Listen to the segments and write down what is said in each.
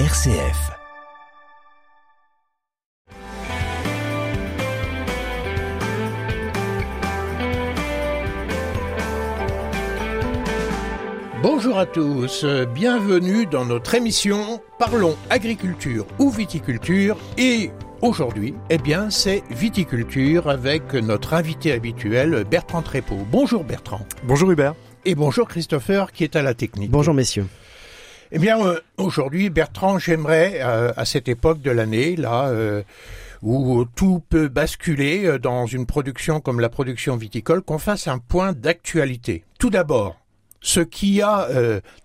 RCF. Bonjour à tous, bienvenue dans notre émission Parlons agriculture ou viticulture et aujourd'hui, eh bien, c'est viticulture avec notre invité habituel Bertrand Trépeau. Bonjour Bertrand. Bonjour Hubert. Et bonjour Christopher qui est à la technique. Bonjour messieurs. Eh bien, euh, aujourd'hui, Bertrand, j'aimerais, euh, à cette époque de l'année, là, euh, où tout peut basculer dans une production comme la production viticole, qu'on fasse un point d'actualité. Tout d'abord, ce qui a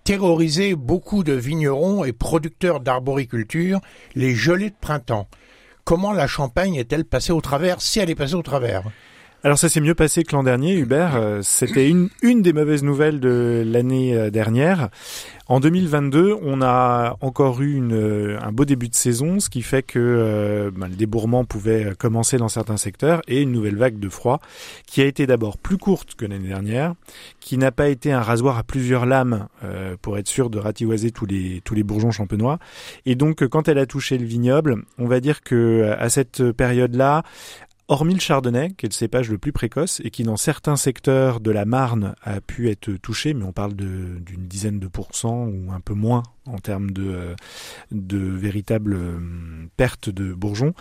terrorisé beaucoup de vignerons et producteurs d'arboriculture, les gelées de printemps. Comment la Champagne est-elle passée au travers, si elle est passée au travers? Alors ça s'est mieux passé que l'an dernier, Hubert. Euh, C'était une, une des mauvaises nouvelles de l'année euh, dernière. En 2022, on a encore eu une, euh, un beau début de saison, ce qui fait que ben, le débourrement pouvait commencer dans certains secteurs et une nouvelle vague de froid qui a été d'abord plus courte que l'année dernière, qui n'a pas été un rasoir à plusieurs lames euh, pour être sûr de rativoiser tous les tous les bourgeons champenois. Et donc quand elle a touché le vignoble, on va dire que à cette période-là, Hormis le chardonnay, qui est le cépage le plus précoce et qui dans certains secteurs de la Marne a pu être touché, mais on parle d'une dizaine de pourcents ou un peu moins en termes de, euh, de véritable euh, perte de bourgeons,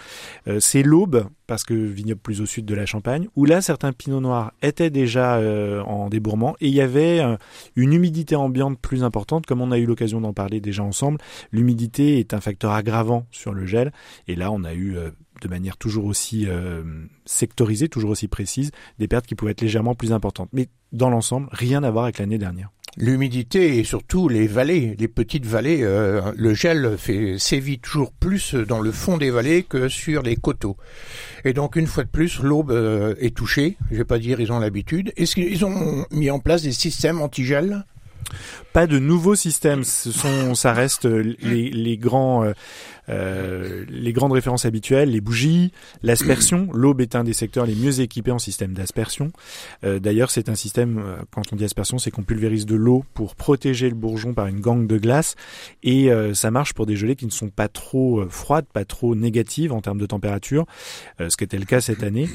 euh, c'est l'aube, parce que vignoble plus au sud de la Champagne, où là certains pinots noirs étaient déjà en débourrement et il y avait une humidité ambiante plus importante, comme on a eu l'occasion d'en parler déjà ensemble. L'humidité est un facteur aggravant sur le gel et là on a eu de manière toujours aussi euh, sectorisée, toujours aussi précise, des pertes qui pouvaient être légèrement plus importantes. Mais dans l'ensemble, rien à voir avec l'année dernière. L'humidité et surtout les vallées, les petites vallées, euh, le gel fait sévit toujours plus dans le fond des vallées que sur les coteaux. Et donc une fois de plus, l'aube euh, est touchée. Je vais pas dire ils ont l'habitude. Est-ce qu'ils ont mis en place des systèmes anti-gel? Pas de nouveaux systèmes, ce sont, ça reste les, les grands, euh, les grandes références habituelles, les bougies, l'aspersion. L'aube est un des secteurs les mieux équipés en système d'aspersion. Euh, D'ailleurs, c'est un système, euh, quand on dit aspersion, c'est qu'on pulvérise de l'eau pour protéger le bourgeon par une gangue de glace, et euh, ça marche pour des gelées qui ne sont pas trop froides, pas trop négatives en termes de température, ce qui était le cas cette année.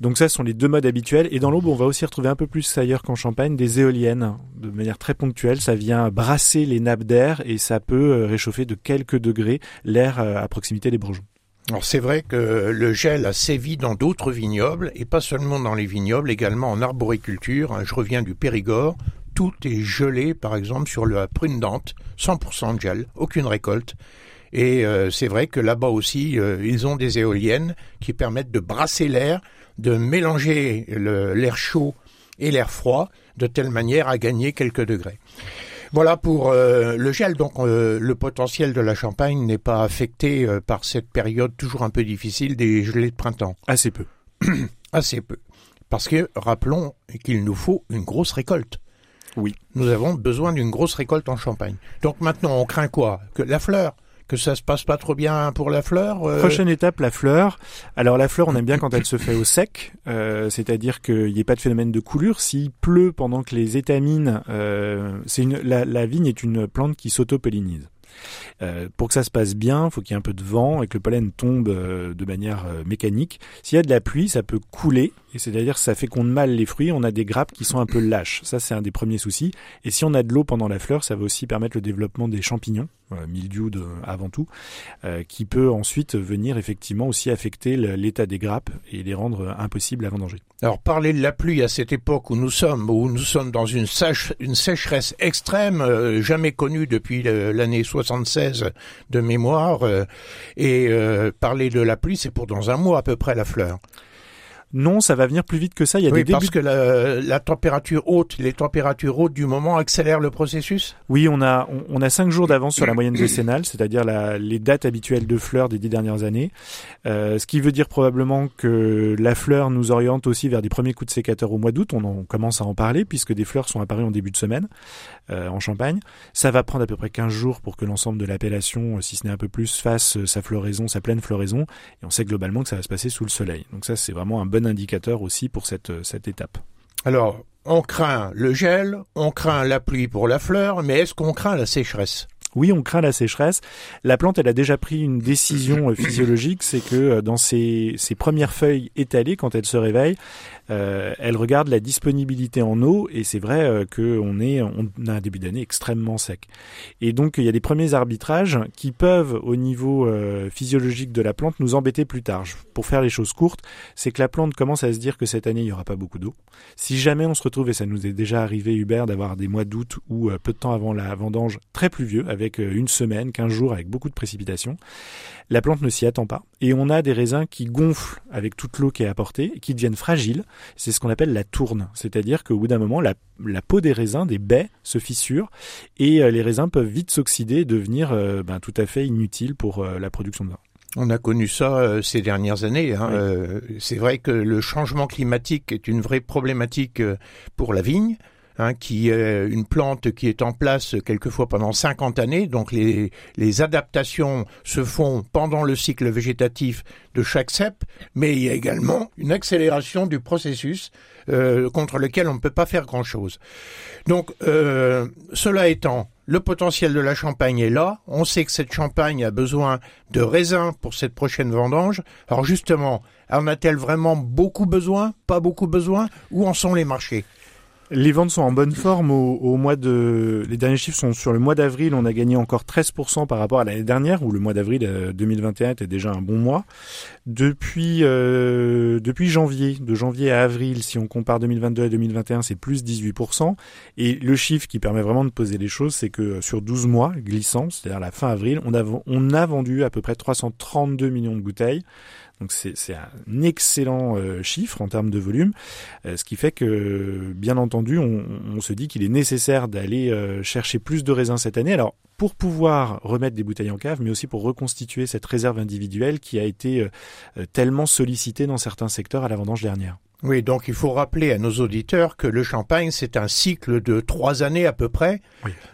Donc ça, ce sont les deux modes habituels. Et dans l'aube, on va aussi retrouver un peu plus ailleurs qu'en Champagne des éoliennes de manière très ponctuelle. Ça vient brasser les nappes d'air et ça peut réchauffer de quelques degrés l'air euh, à proximité des bourgeons. Alors c'est vrai que le gel a sévi dans d'autres vignobles et pas seulement dans les vignobles, également en arboriculture. Je reviens du Périgord. Tout est gelé, par exemple, sur la prune dente, 100% de gel, aucune récolte. Et euh, c'est vrai que là-bas aussi, euh, ils ont des éoliennes qui permettent de brasser l'air, de mélanger l'air chaud et l'air froid, de telle manière à gagner quelques degrés. Voilà pour euh, le gel. Donc euh, le potentiel de la Champagne n'est pas affecté euh, par cette période toujours un peu difficile des gelées de printemps. Assez peu. Assez peu. Parce que rappelons qu'il nous faut une grosse récolte. Oui. Nous avons besoin d'une grosse récolte en Champagne. Donc maintenant on craint quoi? Que la fleur que ça se passe pas trop bien pour la fleur euh, Prochaine étape, la fleur. Alors la fleur, on aime bien quand elle se fait au sec, euh, c'est-à-dire qu'il n'y ait pas de phénomène de coulure. S'il pleut pendant que les étamines, euh, c'est une, la, vigne est une plante qui s'auto-pollinise. Euh, pour que ça se passe bien, il faut qu'il y ait un peu de vent et que le pollen tombe de manière mécanique. S'il y a de la pluie, ça peut couler, c'est-à-dire ça féconde mal les fruits. On a des grappes qui sont un peu lâches. Ça, c'est un des premiers soucis. Et si on a de l'eau pendant la fleur, ça va aussi permettre le développement des champignons, euh, mildiou de- avant tout, euh, qui peut ensuite venir effectivement aussi affecter l'état des grappes et les rendre euh, impossibles à vendanger. Alors parler de la pluie à cette époque où nous sommes, où nous sommes dans une, sécheresse extrême, euh, jamais connue depuis l'année 76 de mémoire, euh, et euh, parler de la pluie, c'est pour dans un mois à peu près la fleur. Non, ça va venir plus vite que ça. Il y a oui, des parce débuts. que la, la température haute, les températures hautes du moment accélèrent le processus. Oui, on a on, on a cinq jours d'avance sur la moyenne décennale, c'est-à-dire les dates habituelles de fleurs des dix dernières années. Euh, ce qui veut dire probablement que la fleur nous oriente aussi vers des premiers coups de sécateur au mois d'août. On en commence à en parler puisque des fleurs sont apparues en début de semaine euh, en Champagne. Ça va prendre à peu près 15 jours pour que l'ensemble de l'appellation, euh, si ce n'est un peu plus, fasse sa floraison, sa pleine floraison. Et on sait globalement que ça va se passer sous le soleil. Donc ça, c'est vraiment un bon indicateur aussi pour cette, euh, cette étape. Alors, on craint le gel, on craint la pluie pour la fleur, mais est-ce qu'on craint la sécheresse? Oui, on craint la sécheresse. La plante, elle a déjà pris une décision euh, physiologique, c'est que euh, dans ses, premières feuilles étalées, quand elle se réveille, euh, elle regarde la disponibilité en eau et c'est vrai qu'on est, on a un début d'année extrêmement sec. Et donc il y a des premiers arbitrages qui peuvent, au niveau physiologique de la plante, nous embêter plus tard. Pour faire les choses courtes, c'est que la plante commence à se dire que cette année il n'y aura pas beaucoup d'eau. Si jamais on se retrouve, et ça nous est déjà arrivé Hubert, d'avoir des mois d'août ou peu de temps avant la vendange très pluvieux, avec une semaine, quinze jours, avec beaucoup de précipitations, la plante ne s'y attend pas. Et on a des raisins qui gonflent avec toute l'eau qui est apportée, qui deviennent fragiles. C'est ce qu'on appelle la tourne. C'est-à-dire qu'au bout d'un moment, la, peau des raisins, des baies, se fissure et euh, les raisins peuvent vite s'oxyder et devenir euh, ben, tout à fait inutiles pour euh, la production de vin. On a connu ça ces dernières années. Hein. c'est vrai que le changement climatique est une vraie problématique pour la vigne. Hein, qui est une plante qui est en place quelquefois pendant 50 années. Donc les, les adaptations se font pendant le cycle végétatif de chaque cep, mais il y a également une accélération du processus euh, contre lequel on ne peut pas faire grand-chose. Donc euh, cela étant, le potentiel de la Champagne est là. On sait que cette Champagne a besoin de raisins pour cette prochaine vendange. Alors justement, en a-t-elle vraiment beaucoup besoin? Pas beaucoup besoin? Où en sont les marchés? Les ventes sont en bonne forme au, mois de. Les derniers chiffres sont sur le mois d'avril. On a gagné encore 13% par rapport à l'année dernière, où le mois d'avril 2021 euh, était déjà un bon mois. Depuis euh, depuis janvier, de janvier à avril, si on compare 2022 à 2021, c'est plus 18%. Et le chiffre qui permet vraiment de poser les choses, c'est que sur 12 mois glissants, c'est-à-dire la fin avril, on a on a vendu à peu près 332 millions de bouteilles. Donc c'est un excellent euh, chiffre en termes de volume, euh, ce qui fait que, bien entendu, on, se dit qu'il est nécessaire d'aller euh, chercher plus de raisins cette année. Alors pour pouvoir remettre des bouteilles en cave, mais aussi pour reconstituer cette réserve individuelle qui a été tellement sollicitée dans certains secteurs à la vendange dernière. Oui, donc il faut rappeler à nos auditeurs que le champagne, c'est un cycle de trois années à peu près,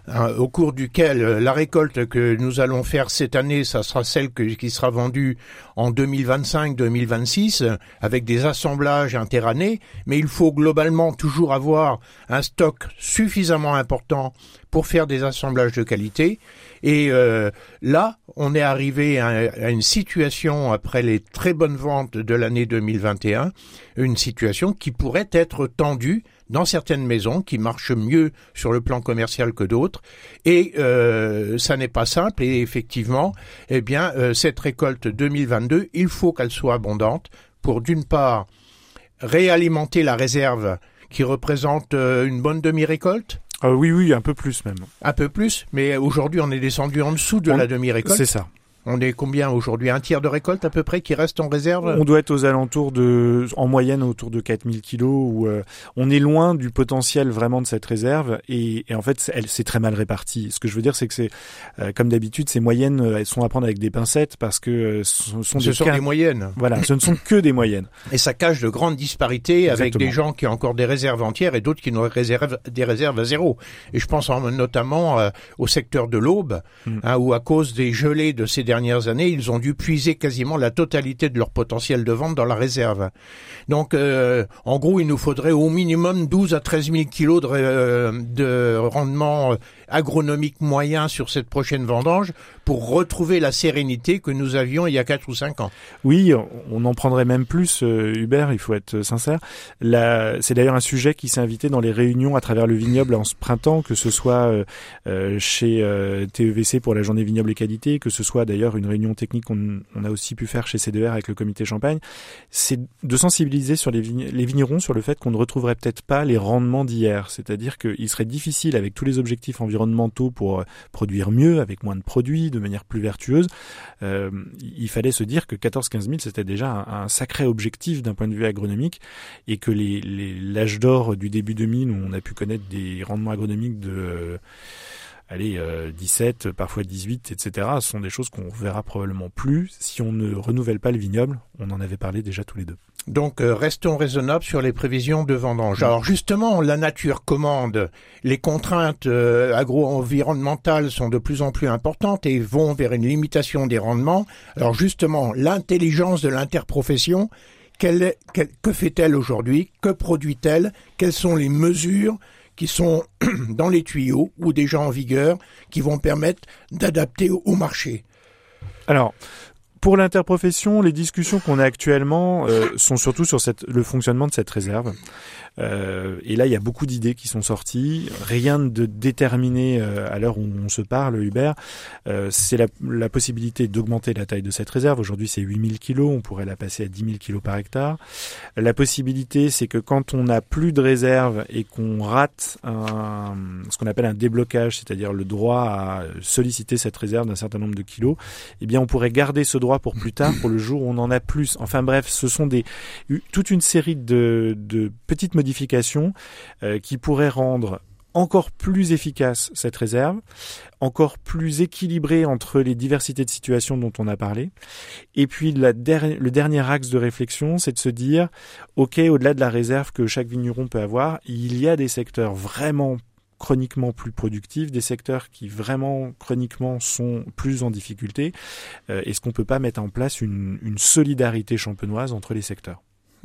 hein, au cours duquel euh, la récolte que nous allons faire cette année, ça sera celle qui sera vendue en 2025-2026, avec des assemblages interannés, mais il faut globalement toujours avoir un stock suffisamment important pour faire des assemblages de qualité. Et euh, là, on est arrivé à, une situation, après les très bonnes ventes de l'année 2021, une situation qui pourrait être tendue dans certaines maisons qui marchent mieux sur le plan commercial que d'autres et euh, ça n'est pas simple et effectivement eh bien euh, cette récolte 2022 il faut qu'elle soit abondante pour d'une part réalimenter la réserve qui représente une bonne demi-récolte euh, oui, oui, un peu plus même. Un peu plus, mais aujourd'hui on est descendu en dessous de la demi-récolte. C'est ça. On est combien aujourd'hui? Un tiers de récolte à peu près qui reste en réserve? On doit être aux alentours de, en moyenne autour de 4000 kilos. Où, euh, on est loin du potentiel vraiment de cette réserve et, et en fait elle c'est très mal réparti. Ce que je veux dire c'est que c'est euh, comme d'habitude ces moyennes euh, elles sont à prendre avec des pincettes parce que ce sont, des, des, moyennes. Voilà, ce ne sont que des moyennes. Et ça cache de grandes disparités avec des gens qui ont encore des réserves entières et d'autres qui n'ont des réserves à zéro. Et je pense notamment au secteur de l'aube mm. hein, où à cause des gelées de ces dernières années, ils ont dû puiser quasiment la totalité de leur potentiel de vente dans la réserve. Donc, euh, en gros, il nous faudrait au minimum 12 à 13 000 kilos de, euh, de rendement agronomique moyen sur cette prochaine vendange pour retrouver la sérénité que nous avions il y a 4 ou 5 ans. Oui, on en prendrait même plus, euh, Hubert, il faut être sincère. C'est d'ailleurs un sujet qui s'est invité dans les réunions à travers le vignoble en ce printemps, que ce soit euh, euh, chez TEVC pour la journée vignoble et qualité, que ce soit d'ailleurs une réunion technique qu'on on a aussi pu faire chez CDR avec le comité Champagne, c'est de sensibiliser sur les, les vignerons sur le fait qu'on ne retrouverait peut-être pas les rendements d'hier. C'est-à-dire qu'il serait difficile avec tous les objectifs environnementaux environnementaux pour euh, produire mieux, avec moins de produits, de manière plus vertueuse, euh, il fallait se dire que 14-15 000, c'était déjà un, sacré objectif d'un point de vue agronomique, et que l'âge d'or du début 2000, où on a pu connaître des rendements agronomiques de... Euh, allez, 17, parfois 18, etc., sont des choses qu'on verra probablement plus si on ne renouvelle pas le vignoble. On en avait parlé déjà tous les deux. Donc euh, restons raisonnables sur les prévisions de vendange. Mm. Alors justement, la nature commande, les contraintes euh, agro-environnementales sont de plus en plus importantes et vont vers une limitation des rendements. Alors justement, l'intelligence de l'interprofession, que fait-elle aujourd'hui? Que produit-elle? Quelles sont les mesures qui sont dans les tuyaux ou déjà en vigueur, qui vont permettre d'adapter au marché? Alors, pour l'interprofession, les discussions qu'on a actuellement euh, sont surtout sur le fonctionnement de cette réserve. Euh, et là, il y a beaucoup d'idées qui sont sorties. Rien de déterminé euh, à l'heure où on se parle, Hubert. C'est la, la, possibilité d'augmenter la taille de cette réserve. Aujourd'hui, c'est 8000 kilos. On pourrait la passer à 10 000 kilos par hectare. La possibilité, c'est que quand on n'a plus de réserve et qu'on rate un, ce qu'on appelle un déblocage, c'est-à-dire le droit à solliciter cette réserve d'un certain nombre de kilos, eh bien, on pourrait garder ce droit pour plus tard, pour le jour où on en a plus. Enfin bref, ce sont des toute une série de, petites modifications euh, qui pourraient rendre encore plus efficace cette réserve, encore plus équilibrée entre les diversités de situations dont on a parlé. Et puis le dernier axe de réflexion, c'est de se dire, ok, au-delà de la réserve que chaque vigneron peut avoir, il y a des secteurs vraiment chroniquement plus productifs, des secteurs qui vraiment chroniquement sont plus en difficulté. Euh, Est-ce qu'on peut pas mettre en place une, une solidarité champenoise entre les secteurs?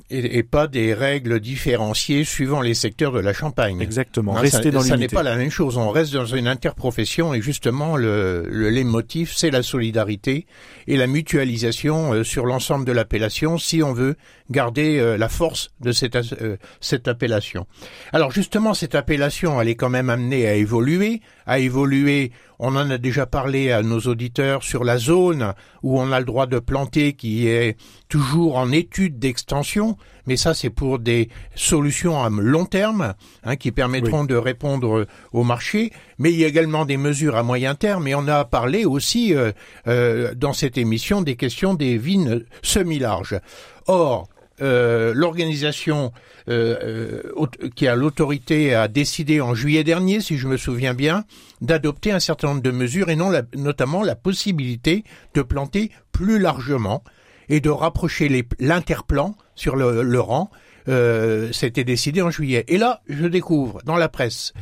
Et, et, pas des règles différenciées suivant les secteurs de la Champagne. Exactement. Non, Rester ça, dans ça n'est pas la même chose. On reste dans une interprofession et justement le, le leitmotiv, c'est la solidarité et la mutualisation euh, sur l'ensemble de l'appellation si on veut garder euh, la force de cette, euh, cette appellation. Alors justement, cette appellation, elle est quand même amenée à évoluer, à évoluer. On en a déjà parlé à nos auditeurs sur la zone où on a le droit de planter qui est toujours en étude d'extension, mais ça c'est pour des solutions à long terme hein, qui permettront oui. de répondre au marché. Mais il y a également des mesures à moyen terme et on a parlé aussi euh, euh, dans cette émission des questions des vignes semi-larges. Or, euh, l'organisation euh, euh, qui a l'autorité a décidé en juillet dernier, si je me souviens bien, d'adopter un certain nombre de mesures et non la, notamment la possibilité de planter plus largement et de rapprocher l'interplan sur le, le rang. Euh, C'était décidé en juillet. Et là, je découvre dans la presse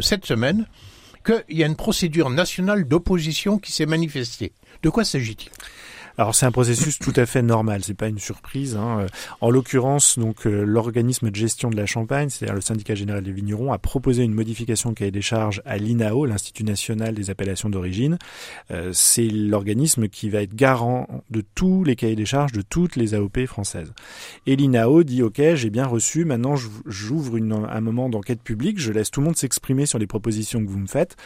cette semaine qu'il y a une procédure nationale d'opposition qui s'est manifestée. De quoi s'agit-il? Alors c'est un processus tout à fait normal, c'est pas une surprise. Hein. En l'occurrence, donc euh, l'organisme de gestion de la Champagne, c'est-à-dire le syndicat général des vignerons, a proposé une modification cahier des charges à l'INAO, l'Institut national des appellations d'origine. Euh, c'est l'organisme qui va être garant de tous les cahiers des charges de toutes les AOP françaises. Et l'INAO dit OK, j'ai bien reçu, maintenant j'ouvre un moment d'enquête publique, je laisse tout le monde s'exprimer sur les propositions que vous me faites.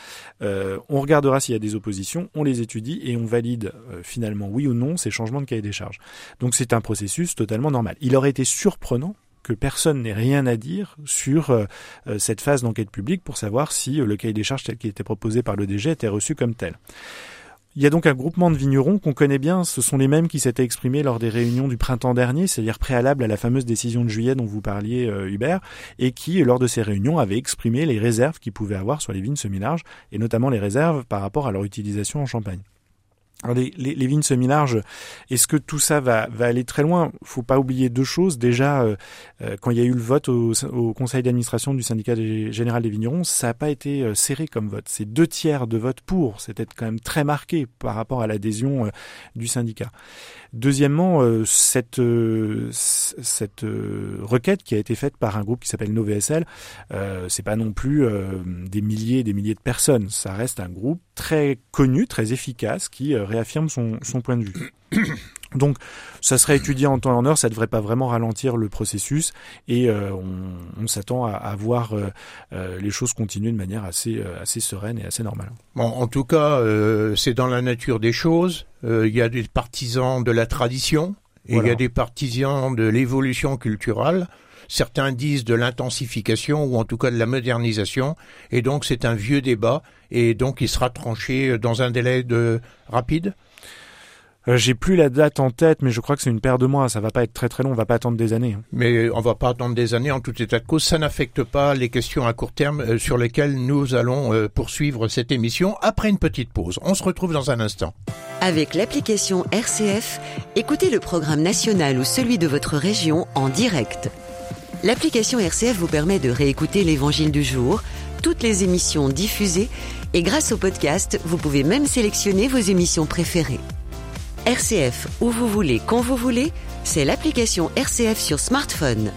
Euh, on regardera s'il y a des oppositions, on les étudie et on valide finalement oui ou non ces changements de cahier des charges. Donc c'est un processus totalement normal. Il aurait été surprenant que personne n'ait rien à dire sur euh, cette phase d'enquête publique pour savoir si euh, le cahier des charges tel qu'il était proposé par le DG était reçu comme tel. Il y a donc un groupement de vignerons qu'on connaît bien, ce sont les mêmes qui s'étaient exprimés lors des réunions du printemps dernier, c'est-à-dire préalable à la fameuse décision de juillet dont vous parliez euh, Hubert, et qui, lors de ces réunions, avaient exprimé les réserves qu'ils pouvaient avoir sur les vignes semi-larges, et notamment les réserves par rapport à leur utilisation en Champagne. Les, vignes semi-larges, est-ce que tout ça va, aller très loin? Faut pas oublier deux choses. Déjà, euh, quand il y a eu le vote au, conseil d'administration du syndicat général des vignerons, ça n'a pas été euh, serré comme vote. C'est deux tiers de vote pour. C'était quand même très marqué par rapport à l'adhésion euh, du syndicat. Deuxièmement, euh, cette, requête qui a été faite par un groupe qui s'appelle NoVSL, euh, c'est pas non plus des milliers et des milliers de personnes. Ça reste un groupe très connu, très efficace, qui réaffirme son, son point de vue. Donc, ça serait étudié en temps et en heure, ça ne devrait pas vraiment ralentir le processus et euh, on, on s'attend à, à, voir euh, euh, les choses continuer de manière assez, assez sereine et assez normale. Bon, en tout cas, c'est dans la nature des choses. Il y a des partisans de la tradition et il voilà. y a des partisans de l'évolution culturelle. Certains disent de l'intensification ou en tout cas de la modernisation. Et donc, c'est un vieux débat et donc il sera tranché dans un délai de rapide? Euh, J'ai plus la date en tête, mais je crois que c'est une paire de mois. Ça va pas être très très long. On va pas attendre des années. Mais on va pas attendre des années. En tout état de cause, ça n'affecte pas les questions à court terme euh, sur lesquelles nous allons euh, poursuivre cette émission après une petite pause. On se retrouve dans un instant. Avec l'application RCF, écoutez le programme national ou celui de votre région en direct. L'application RCF vous permet de réécouter l'évangile du jour, toutes les émissions diffusées, et grâce au podcast, vous pouvez même sélectionner vos émissions préférées. RCF où vous voulez, quand vous voulez, c'est l'application RCF sur smartphone.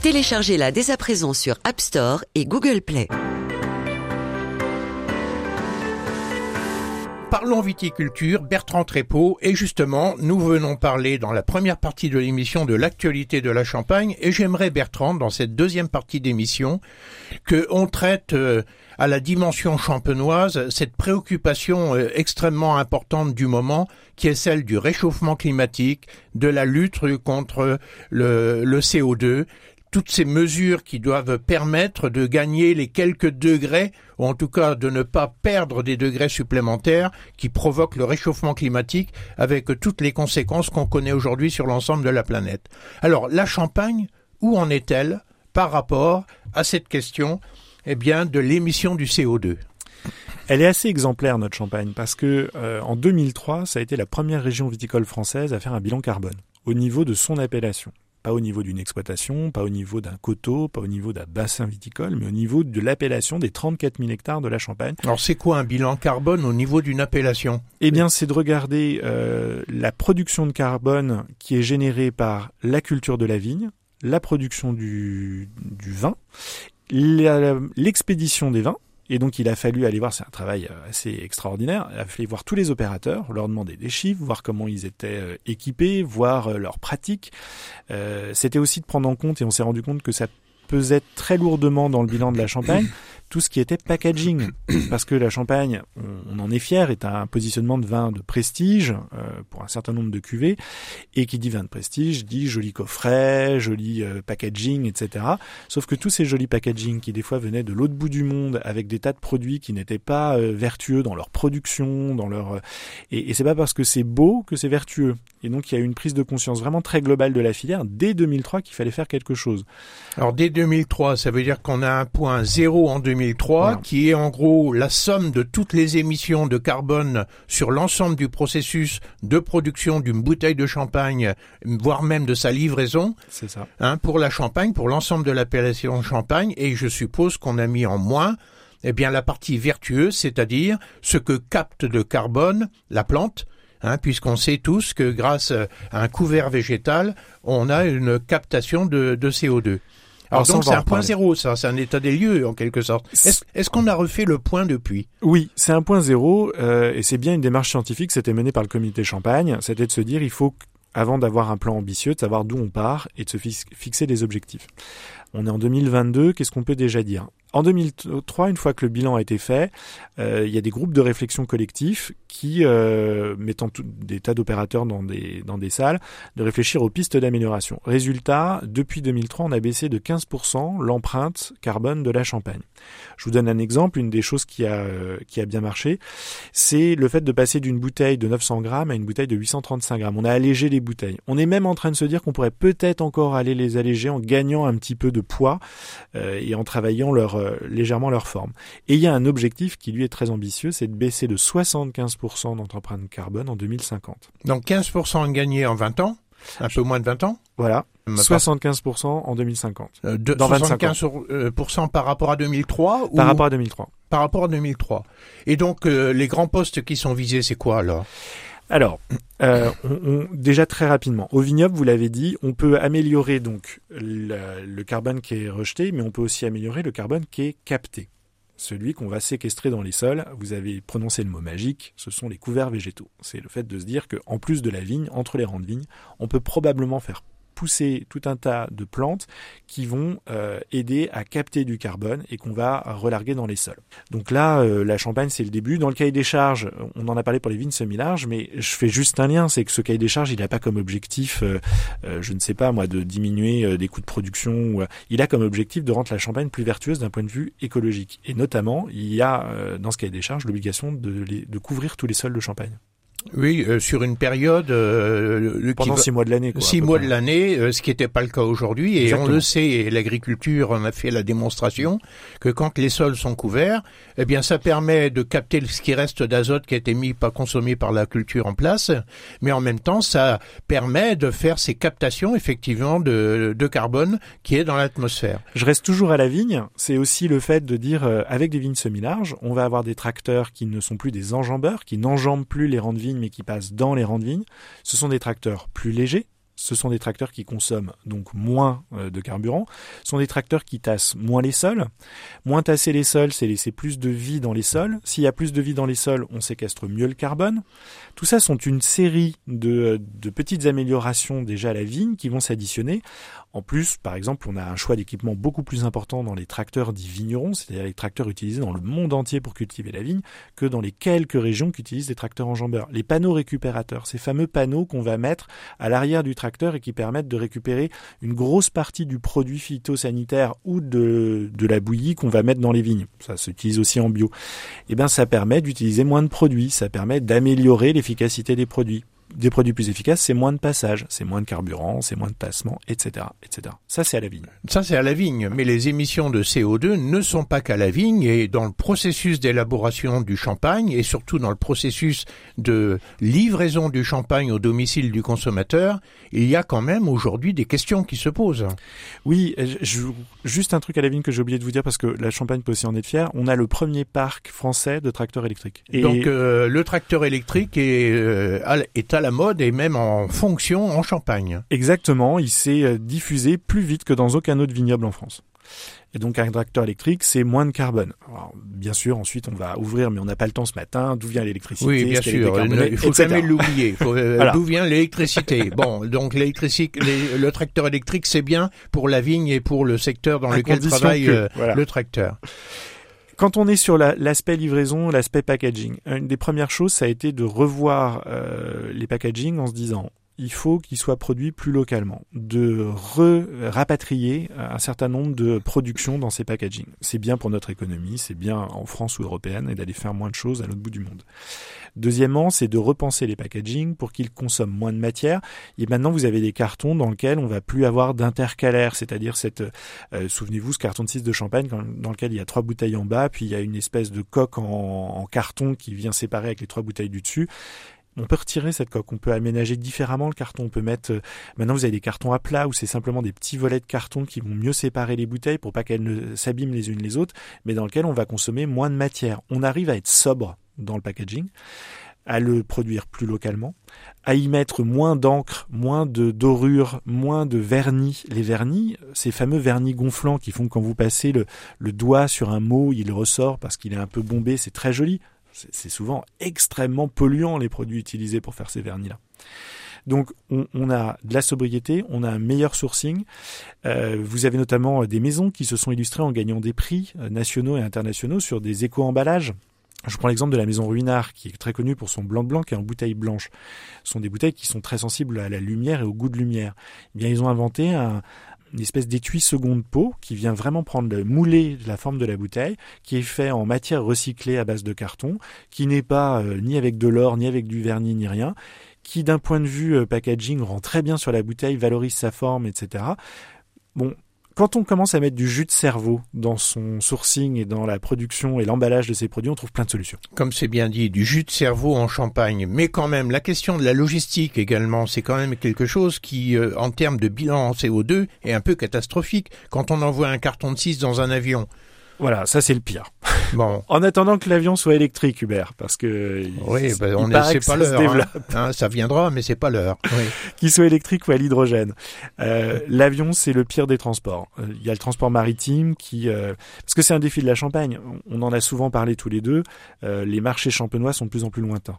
Téléchargez-la dès à présent sur App Store et Google Play. Parlons viticulture, Bertrand Trépeau, et justement, nous venons parler dans la première partie de l'émission de l'actualité de la Champagne, et j'aimerais, Bertrand, dans cette deuxième partie d'émission, qu'on traite euh, à la dimension champenoise cette préoccupation euh, extrêmement importante du moment, qui est celle du réchauffement climatique, de la lutte contre le, le CO2, toutes ces mesures qui doivent permettre de gagner les quelques degrés, ou en tout cas de ne pas perdre des degrés supplémentaires qui provoquent le réchauffement climatique avec toutes les conséquences qu'on connaît aujourd'hui sur l'ensemble de la planète. Alors, la Champagne, où en est-elle par rapport à cette question eh bien, de l'émission du CO2 elle est assez exemplaire notre Champagne parce que euh, en 2003, ça a été la première région viticole française à faire un bilan carbone au niveau de son appellation pas au niveau d'une exploitation, pas au niveau d'un coteau, pas au niveau d'un bassin viticole, mais au niveau de l'appellation des 34 000 hectares de la Champagne. Alors c'est quoi un bilan carbone au niveau d'une appellation? Eh bien c'est de regarder euh, la production de carbone qui est générée par la culture de la vigne, la production du, du vin, l'expédition des vins, et donc il a fallu aller voir, c'est un travail euh, assez extraordinaire, il a fallu voir tous les opérateurs, leur demander des chiffres, voir comment ils étaient euh, équipés, voir euh, leurs pratiques. C'était aussi de prendre en compte, et on s'est rendu compte que ça pesait très lourdement dans le bilan de la Champagne, tout ce qui était packaging. Parce que la Champagne, on, en est fier, est un positionnement de vin de prestige euh, pour un certain nombre de cuvées. Et qui dit vin de prestige dit joli coffret, joli euh, packaging, etc. Sauf que tous ces jolis packaging qui des fois venaient de l'autre bout du monde avec des tas de produits qui n'étaient pas euh, vertueux dans leur production, dans leur et, et c'est pas parce que c'est beau que c'est vertueux. Et donc il y a eu une prise de conscience vraiment très globale de la filière dès 2003 qu'il fallait faire quelque chose. Alors dès 2003, ça veut dire qu'on a un point zéro en 2003 2003, qui est en gros la somme de toutes les émissions de carbone sur l'ensemble du processus de production d'une bouteille de champagne, voire même de sa livraison. C'est ça. Hein, pour la champagne, pour l'ensemble de l'appellation champagne, et je suppose qu'on a mis en moins eh bien la partie vertueuse, c'est-à-dire ce que capte de carbone la plante, hein, puisqu'on sait tous que grâce à un couvert végétal, on a une captation de, de CO2. Alors, donc c'est un point zéro, ça, c'est un état des lieux en quelque sorte. Est-ce qu'on a refait le point depuis? Oui, c'est un point zéro, euh, et c'est bien une démarche scientifique. C'était menée par le comité Champagne. C'était de se dire, il faut avant d'avoir un plan ambitieux, de savoir d'où on part et de se fixer des objectifs. On est en 2022, qu'est-ce qu'on peut déjà dire? En 2003, une fois que le bilan a été fait, euh, il y a des groupes de réflexion collectifs qui, euh, mettant des tas d'opérateurs dans des, dans des salles, de réfléchir aux pistes d'amélioration. Résultat, depuis 2003, on a baissé de 15% l'empreinte carbone de la Champagne. Je vous donne un exemple, une des choses qui a, euh, qui a bien marché, c'est le fait de passer d'une bouteille de 900 grammes à une bouteille de 835 grammes. On a allégé les bouteilles. On est même en train de se dire qu'on pourrait peut-être encore aller les alléger en gagnant un petit peu de poids et en travaillant leur euh, légèrement leur forme. Et il y a un objectif qui lui est très ambitieux, c'est de baisser de 75% notre empreinte carbone en 2050. Donc 15% gagné en 20 ans un peu moins de 20 ans Voilà. 75% en 2050. Euh, de, dans 75% par rapport à 2003 Par rapport à 2003. Par rapport à 2003. Et donc, les grands postes qui sont visés, c'est quoi alors? Alors, euh, déjà très rapidement, au vignoble, vous l'avez dit, on peut améliorer donc le, carbone qui est rejeté, mais on peut aussi améliorer le carbone qui est capté. Celui qu'on va séquestrer dans les sols, vous avez prononcé le mot magique, ce sont les couverts végétaux. C'est le fait de se dire qu'en plus de la vigne, entre les rangs de vigne, on peut probablement faire pousser tout un tas de plantes qui vont euh, aider à capter du carbone et qu'on va relarguer dans les sols. Donc là, euh, la Champagne, c'est le début. Dans le cahier des charges, on en a parlé pour les vignes semi-larges, mais je fais juste un lien, c'est que ce cahier des charges, il n'a pas comme objectif, euh, je ne sais pas moi, de diminuer des coûts de production. il a comme objectif de rendre la Champagne plus vertueuse d'un point de vue écologique. Et notamment, il y a dans ce cahier des charges l'obligation de, de couvrir tous les sols de Champagne. Oui, euh, sur une période euh, pendant six mois de l'année. Six mois de l'année, euh, ce qui n'était pas le cas aujourd'hui, et on le sait, et l'agriculture en a fait la démonstration que quand les sols sont couverts, eh bien, ça permet de capter ce qui reste d'azote qui a été mis, pas consommé par la culture en place, mais en même temps, ça permet de faire ces captations effectivement de, de carbone qui est dans l'atmosphère. Je reste toujours à la vigne. C'est aussi le fait de dire, avec des vignes semi-larges, on va avoir des tracteurs qui ne sont plus des enjambeurs, qui n'enjambent plus les rangs de vigne mais qui passent dans les rangs de vignes. Ce sont des tracteurs plus légers, Ce sont des tracteurs qui consomment donc moins euh, de carburant. Ce sont des tracteurs qui tassent moins les sols. Moins tasser les sols, c'est laisser plus de vie dans les sols. S'il y a plus de vie dans les sols, on séquestre mieux le carbone. Tout ça sont une série de, de petites améliorations déjà à la vigne qui vont s'additionner. En plus, par exemple, on a un choix d'équipement beaucoup plus important dans les tracteurs dits vignerons, c'est-à-dire les tracteurs utilisés dans le monde entier pour cultiver la vigne, que dans les quelques régions qui utilisent des tracteurs enjambeurs. Les panneaux récupérateurs, ces fameux panneaux qu'on va mettre à l'arrière du tracteur et qui permettent de récupérer une grosse partie du produit phytosanitaire ou de, de la bouillie qu'on va mettre dans les vignes. Ça s'utilise aussi en bio. Et eh bien, ça permet d'utiliser moins de produits, ça permet d'améliorer l'efficacité des produits des produits plus efficaces, c'est moins de passage, c'est moins de carburant, c'est moins de tassement, etc., etc. Ça, c'est à la vigne. Ça, c'est à la vigne. Mais les émissions de CO2 ne sont pas qu'à la vigne et dans le processus d'élaboration du champagne et surtout dans le processus de livraison du champagne au domicile du consommateur, il y a quand même aujourd'hui des questions qui se posent. Oui, je, juste un truc à la vigne que j'ai oublié de vous dire parce que la Champagne peut aussi en être fière. On a le premier parc français de tracteurs électriques. Et Donc euh, le tracteur électrique est, euh, est à la mode et même en fonction en Champagne. Exactement, il s'est euh, diffusé plus vite que dans aucun autre vignoble en France. Et donc un tracteur électrique, c'est moins de carbone. Alors, bien sûr, ensuite on va ouvrir, mais on n'a pas le temps ce matin. D'où vient l'électricité? Oui, bien sûr. Il faut jamais l'oublier. Euh, d'où vient l'électricité? Bon, donc l'électricité, le tracteur électrique, c'est bien pour la vigne et pour le secteur dans lequel travaille euh, le tracteur. Quand on est sur l'aspect livraison, l'aspect packaging, une des premières choses, ça a été de revoir euh, les packaging en se disant il faut qu'ils soient produits plus localement, de rapatrier un certain nombre de productions dans ces packaging. C'est bien pour notre économie, c'est bien en France ou européenne et d'aller faire moins de choses à l'autre bout du monde. Deuxièmement, c'est de repenser les packaging pour qu'ils consomment moins de matière. Et maintenant, vous avez des cartons dans lesquels on va plus avoir d'intercalaire, c'est-à-dire cette, euh, souvenez-vous, ce carton de 6 de champagne dans lequel il y a trois bouteilles en bas, puis il y a une espèce de coque en carton qui vient séparer avec les trois bouteilles du dessus on peut retirer cette coque, on peut aménager différemment le carton, on peut mettre euh, maintenant vous avez des cartons à plat où c'est simplement des petits volets de carton qui vont mieux séparer les bouteilles pour pas qu'elles ne s'abîment les unes les autres, mais dans lequel on va consommer moins de matière. On arrive à être sobre dans le packaging, à le produire plus localement, à y mettre moins d'encre, moins de dorure, moins de vernis. Les vernis, ces fameux vernis gonflants qui font que quand vous passez le, le doigt sur un mot, il ressort parce qu'il est un peu bombé, c'est très joli c'est souvent extrêmement polluant les produits utilisés pour faire ces vernis-là. Donc on, a de la sobriété, on a un meilleur sourcing. Euh, vous avez notamment des maisons qui se sont illustrées en gagnant des prix euh, nationaux et internationaux sur des éco-emballages. Je prends l'exemple de la maison Ruinard, qui est très connue pour son blanc blanc est en bouteille blanche. Ce sont des bouteilles qui sont très sensibles à la lumière et au goût de lumière. Eh bien, ils ont inventé un, une espèce d'étui seconde peau qui vient vraiment prendre le mouler la forme de la bouteille, qui est fait en matière recyclée à base de carton, qui n'est pas euh, ni avec de l'or, ni avec du vernis, ni rien, qui d'un point de vue euh, packaging rend très bien sur la bouteille, valorise sa forme, etc. Bon, quand on commence à mettre du jus de cerveau dans son sourcing et dans la production et l'emballage de ses produits, on trouve plein de solutions. Comme c'est bien dit, du jus de cerveau en champagne. Mais quand même, la question de la logistique également, c'est quand même quelque chose qui, euh, en termes de bilan en CO2, est un peu catastrophique. Quand on envoie un carton de 6 dans un avion, voilà, ça c'est le pire. Bon. en attendant que l'avion soit électrique, Hubert, parce que oui, ben, on c'est pas l'heure. Hein. Hein, ça viendra, mais c'est pas l'heure. Oui. Qu'il soit électrique ou à l'hydrogène. Euh, l'avion, c'est le pire des transports. Euh, il y a le transport maritime qui, euh, parce que c'est un défi de la Champagne. On en a souvent parlé tous les deux. les marchés champenois sont de plus en plus lointains.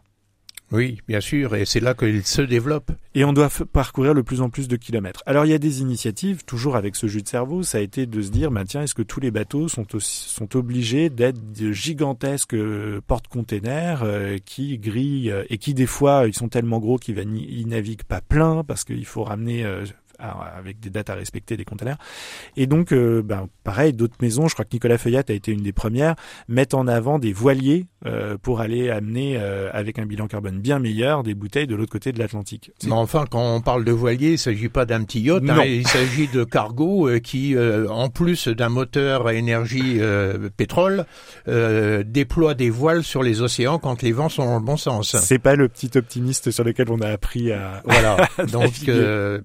Oui, bien sûr, et c'est là qu'il se développe. Et on doit parcourir de plus en plus de kilomètres. Alors il y a des initiatives, toujours avec ce jus de cerveau, ça a été de se dire, bah, tiens, est-ce que tous les bateaux sont, sont obligés d'être de gigantesques euh, porte-containers euh, qui grillent euh, et qui des fois ils sont tellement gros qu'ils ne naviguent pas plein parce qu'il faut ramener avec des dates à respecter, des conteneurs. Et donc, euh, ben, pareil, d'autres maisons, je crois que Nicolas Feuillat a été une des premières, mettent en avant des voiliers euh, pour aller amener, euh, avec un bilan carbone bien meilleur, des bouteilles de l'autre côté de l'Atlantique. Mais enfin, quand on parle de voilier, il ne s'agit pas d'un petit yacht, hein, il s'agit de cargo qui, en plus d'un moteur à énergie pétrole, déploie des voiles sur les océans quand les vents sont dans le bon sens. C'est pas le petit optimiste sur lequel on a appris à. Voilà. Donc,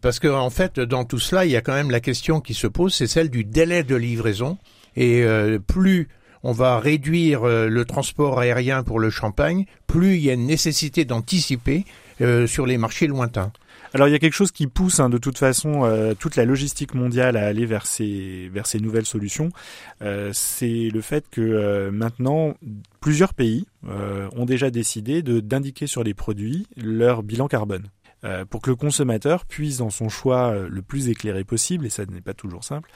parce que en fait, dans tout cela, il y a quand même la question qui se pose, c'est celle du délai de livraison. Et euh, plus on va réduire euh, le transport aérien pour le champagne, plus il y a une nécessité d'anticiper euh, sur les marchés lointains. Alors il y a quelque chose qui pousse hein, de toute façon toute la logistique mondiale à aller vers ces nouvelles solutions. C'est le fait que maintenant plusieurs pays ont déjà décidé d'indiquer sur les produits leur bilan carbone. Pour que le consommateur puisse, dans son choix le plus éclairé possible, et ça n'est pas toujours simple,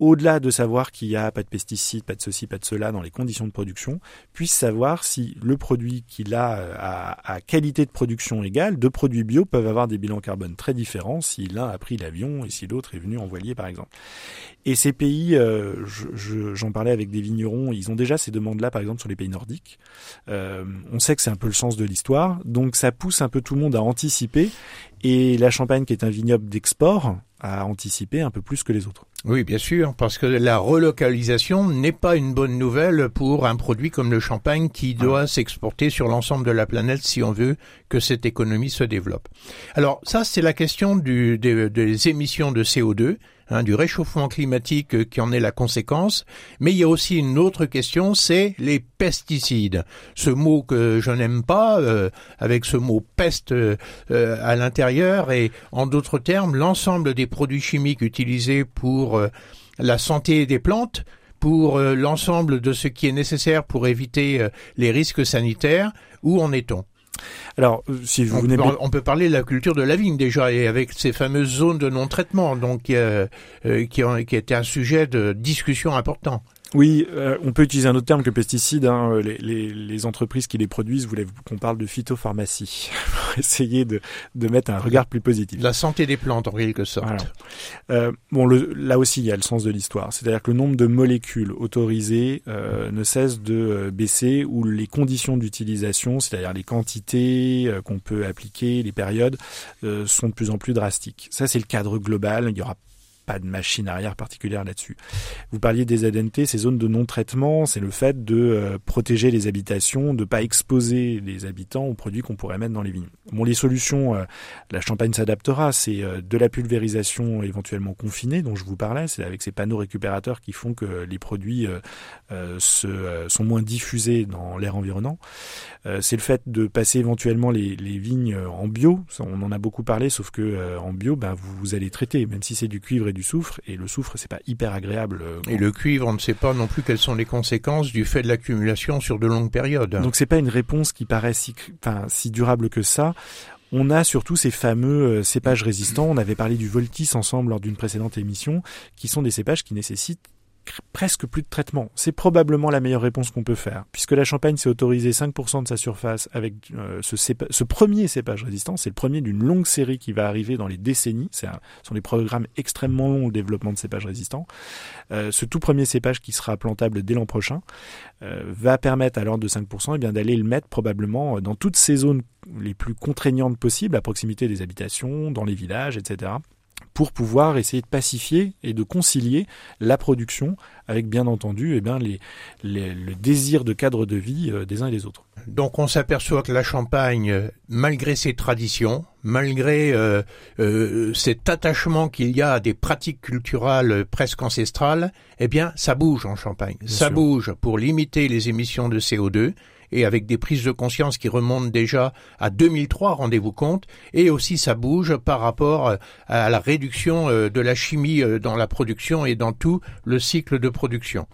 au-delà de savoir qu'il n'y a pas de pesticides, pas de ceci, pas de cela dans les conditions de production, puisse savoir si le produit qu'il a euh, à, qualité de production égale, deux produits bio peuvent avoir des bilans carbone très différents si l'un a pris l'avion et si l'autre est venu en voilier par exemple. Et ces pays, euh, j'en parlais avec des vignerons, ils ont déjà ces demandes-là par exemple sur les pays nordiques. Euh, on sait que c'est un peu le sens de l'histoire, donc ça pousse un peu tout le monde à anticiper et la Champagne qui est un vignoble d'export à anticiper un peu plus que les autres. Oui, bien sûr, parce que la relocalisation n'est pas une bonne nouvelle pour un produit comme le champagne qui ah. doit s'exporter sur l'ensemble de la planète si on veut que cette économie se développe. Alors ça, c'est la question du, des émissions de CO2 Hein, du réchauffement climatique euh, qui en est la conséquence, mais il y a aussi une autre question, c'est les pesticides. Ce mot que je n'aime pas, euh, avec ce mot peste euh, à l'intérieur, et en d'autres termes, l'ensemble des produits chimiques utilisés pour la santé des plantes, pour l'ensemble de ce qui est nécessaire pour éviter les risques sanitaires, où en est-on? Alors, euh, si vous on, on peut parler de la culture de la vigne déjà, et avec ces fameuses zones de non-traitement, donc euh, qui, ont, qui était un sujet de discussion important. Oui, euh, on peut utiliser un autre terme que pesticide. Hein. Euh, les, les, les, entreprises qui les produisent voulaient qu'on parle de phytopharmacie pour essayer de, de, mettre un regard plus positif. La santé des plantes en quelque sorte. Euh, bon, le, là aussi, il y a le sens de l'histoire. C'est-à-dire que le nombre de molécules autorisées euh, ne cesse de euh, baisser ou les conditions d'utilisation, c'est-à-dire les quantités qu'on peut appliquer, les périodes, sont de plus en plus drastiques. Ça, c'est le cadre global. Il y aura pas de machine arrière particulière là-dessus. Vous parliez des ADNT, ces zones de non-traitement, c'est le fait de euh, protéger les habitations, de pas exposer les habitants aux produits qu'on pourrait mettre dans les vignes. Bon, les solutions, euh, la Champagne s'adaptera, c'est euh, de la pulvérisation éventuellement confinée dont je vous parlais, c'est avec ces panneaux récupérateurs qui font que les produits se, sont moins diffusés dans l'air environnant. c'est le fait de passer éventuellement les, les, vignes en bio, on en a beaucoup parlé, sauf que en bio, ben, vous, vous allez traiter, même si c'est du cuivre et du soufre, et le soufre, c'est pas hyper agréable. Euh, et le cuivre, on ne sait pas non plus quelles sont les conséquences du fait de l'accumulation sur de longues périodes. Donc c'est pas une réponse qui paraît si, enfin, si durable que ça. On a surtout ces fameux euh, cépages résistants. On avait parlé du Voltis ensemble lors d'une précédente émission, qui sont des cépages qui nécessitent presque plus de traitement. C'est probablement la meilleure réponse qu'on peut faire, puisque la Champagne s'est autorisée 5% de sa surface avec euh, ce, premier cépage résistant. C'est le premier d'une longue série qui va arriver dans les décennies. Ce sont des programmes extrêmement longs au développement de cépages résistants. Euh, ce tout premier cépage qui sera plantable dès l'an prochain euh, va permettre à l'ordre de 5% eh bien d'aller le mettre probablement dans toutes ces zones les plus contraignantes possibles, à proximité des habitations, dans les villages, etc pour pouvoir essayer de pacifier et de concilier la production avec bien entendu eh bien, les, le désir de cadre de vie euh, des uns et des autres. Donc on s'aperçoit que la Champagne, malgré ses traditions, malgré euh, euh, cet attachement qu'il y a à des pratiques culturelles presque ancestrales, eh bien ça bouge en Champagne. ça bouge pour limiter les émissions de CO2 et avec des prises de conscience qui remontent déjà à 2003, rendez-vous compte, et aussi ça bouge par rapport euh, à la réduction euh, de la chimie euh, dans la production et dans tout le cycle de production.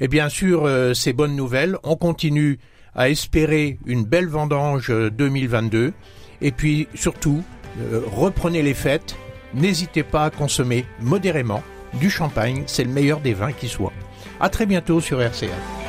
Et bien sûr, ces bonnes nouvelles, on continue à espérer une belle vendange 2022, et puis surtout, reprenez les fêtes, n'hésitez pas à consommer modérément du champagne, c'est le meilleur des vins qui soit. À très bientôt sur RCA.